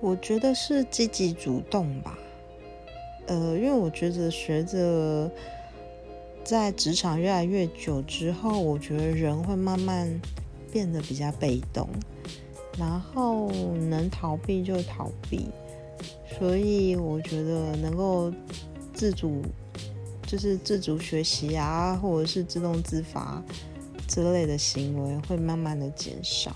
我觉得是积极主动吧，呃，因为我觉得学着在职场越来越久之后，我觉得人会慢慢变得比较被动，然后能逃避就逃避。所以我觉得能够自主，就是自主学习啊，或者是自动自发之类的行为会慢慢的减少。